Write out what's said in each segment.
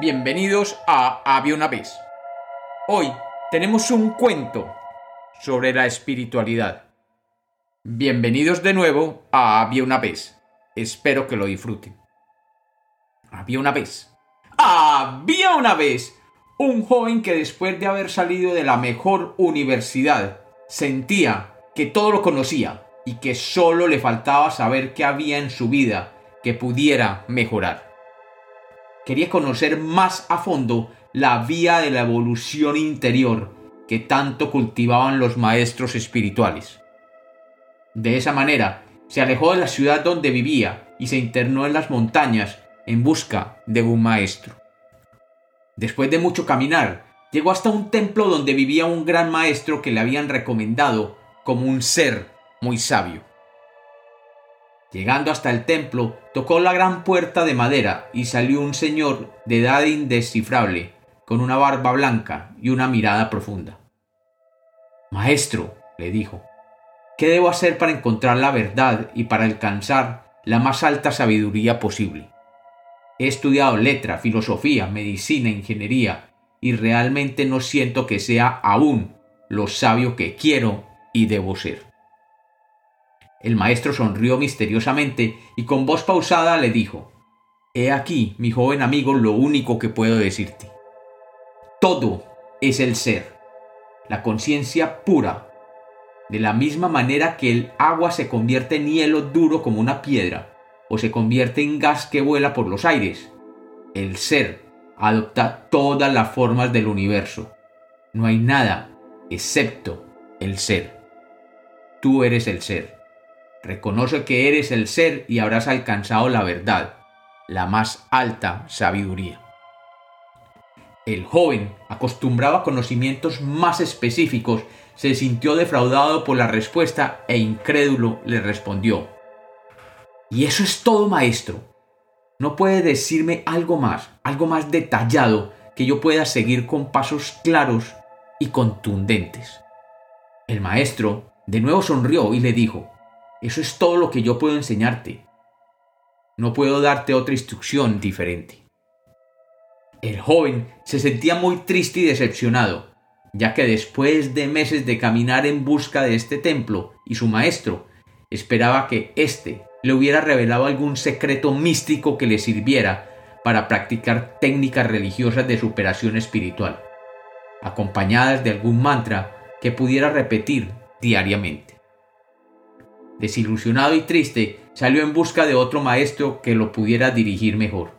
Bienvenidos a Había una vez. Hoy tenemos un cuento sobre la espiritualidad. Bienvenidos de nuevo a Había una vez. Espero que lo disfruten. Había una vez. Había una vez un joven que después de haber salido de la mejor universidad sentía que todo lo conocía y que solo le faltaba saber qué había en su vida que pudiera mejorar. Quería conocer más a fondo la vía de la evolución interior que tanto cultivaban los maestros espirituales. De esa manera, se alejó de la ciudad donde vivía y se internó en las montañas en busca de un maestro. Después de mucho caminar, llegó hasta un templo donde vivía un gran maestro que le habían recomendado como un ser muy sabio. Llegando hasta el templo, tocó la gran puerta de madera y salió un señor de edad indescifrable, con una barba blanca y una mirada profunda. Maestro, le dijo, ¿qué debo hacer para encontrar la verdad y para alcanzar la más alta sabiduría posible? He estudiado letra, filosofía, medicina, ingeniería, y realmente no siento que sea aún lo sabio que quiero y debo ser. El maestro sonrió misteriosamente y con voz pausada le dijo He aquí, mi joven amigo, lo único que puedo decirte. Todo es el ser, la conciencia pura, de la misma manera que el agua se convierte en hielo duro como una piedra, o se convierte en gas que vuela por los aires. El ser adopta todas las formas del universo. No hay nada excepto el ser. Tú eres el ser. Reconoce que eres el ser y habrás alcanzado la verdad, la más alta sabiduría. El joven, acostumbrado a conocimientos más específicos, se sintió defraudado por la respuesta e incrédulo le respondió, ¿Y eso es todo, maestro? ¿No puede decirme algo más, algo más detallado que yo pueda seguir con pasos claros y contundentes? El maestro de nuevo sonrió y le dijo, eso es todo lo que yo puedo enseñarte. No puedo darte otra instrucción diferente. El joven se sentía muy triste y decepcionado, ya que después de meses de caminar en busca de este templo y su maestro, esperaba que éste le hubiera revelado algún secreto místico que le sirviera para practicar técnicas religiosas de superación espiritual, acompañadas de algún mantra que pudiera repetir diariamente. Desilusionado y triste, salió en busca de otro maestro que lo pudiera dirigir mejor.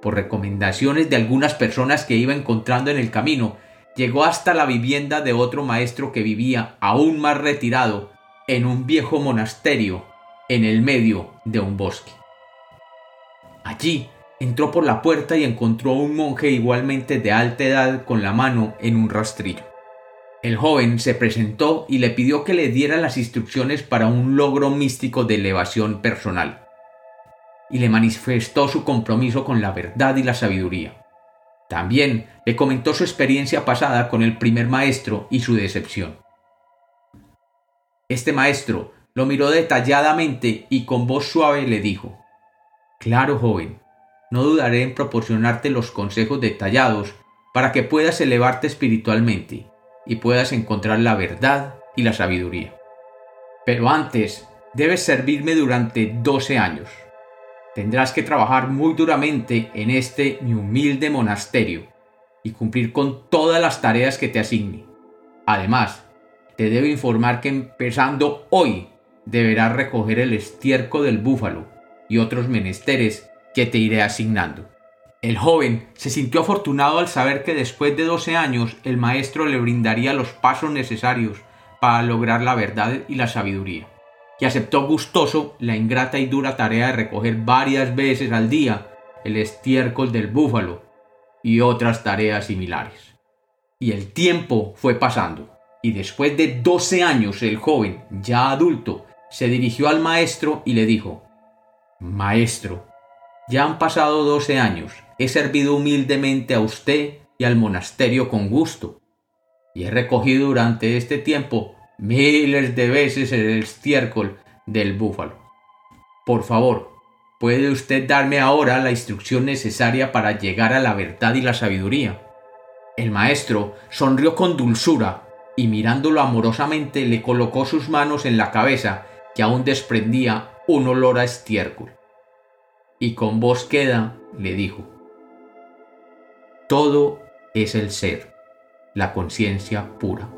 Por recomendaciones de algunas personas que iba encontrando en el camino, llegó hasta la vivienda de otro maestro que vivía aún más retirado en un viejo monasterio en el medio de un bosque. Allí entró por la puerta y encontró a un monje igualmente de alta edad con la mano en un rastrillo. El joven se presentó y le pidió que le diera las instrucciones para un logro místico de elevación personal. Y le manifestó su compromiso con la verdad y la sabiduría. También le comentó su experiencia pasada con el primer maestro y su decepción. Este maestro lo miró detalladamente y con voz suave le dijo Claro, joven, no dudaré en proporcionarte los consejos detallados para que puedas elevarte espiritualmente y puedas encontrar la verdad y la sabiduría. Pero antes, debes servirme durante 12 años. Tendrás que trabajar muy duramente en este mi humilde monasterio y cumplir con todas las tareas que te asigne. Además, te debo informar que empezando hoy deberás recoger el estiércol del búfalo y otros menesteres que te iré asignando. El joven se sintió afortunado al saber que después de 12 años el maestro le brindaría los pasos necesarios para lograr la verdad y la sabiduría, y aceptó gustoso la ingrata y dura tarea de recoger varias veces al día el estiércol del búfalo y otras tareas similares. Y el tiempo fue pasando, y después de 12 años el joven, ya adulto, se dirigió al maestro y le dijo, Maestro, ya han pasado 12 años he servido humildemente a usted y al monasterio con gusto, y he recogido durante este tiempo miles de veces el estiércol del búfalo. Por favor, ¿puede usted darme ahora la instrucción necesaria para llegar a la verdad y la sabiduría? El maestro sonrió con dulzura y mirándolo amorosamente le colocó sus manos en la cabeza que aún desprendía un olor a estiércol. Y con voz queda le dijo, Todo es el ser, la conciencia pura.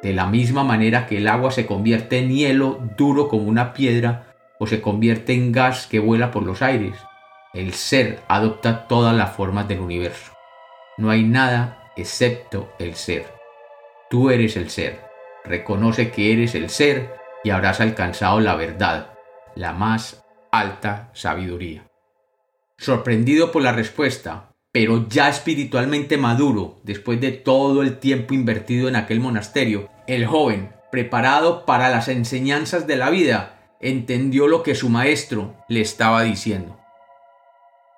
De la misma manera que el agua se convierte en hielo duro como una piedra o se convierte en gas que vuela por los aires, el ser adopta todas las formas del universo. No hay nada excepto el ser. Tú eres el ser. Reconoce que eres el ser y habrás alcanzado la verdad, la más alta sabiduría. Sorprendido por la respuesta, pero ya espiritualmente maduro después de todo el tiempo invertido en aquel monasterio, el joven, preparado para las enseñanzas de la vida, entendió lo que su maestro le estaba diciendo.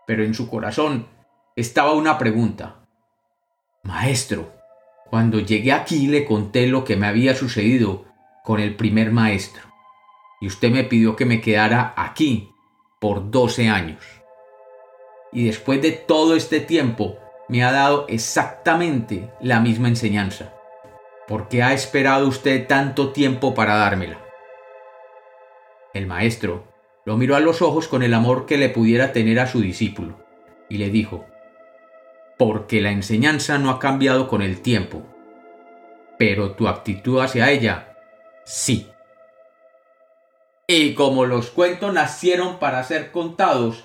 Pero en su corazón estaba una pregunta. Maestro, cuando llegué aquí le conté lo que me había sucedido con el primer maestro, y usted me pidió que me quedara aquí por 12 años. Y después de todo este tiempo me ha dado exactamente la misma enseñanza. ¿Por qué ha esperado usted tanto tiempo para dármela? El maestro lo miró a los ojos con el amor que le pudiera tener a su discípulo, y le dijo, porque la enseñanza no ha cambiado con el tiempo, pero tu actitud hacia ella sí. Y como los cuentos nacieron para ser contados,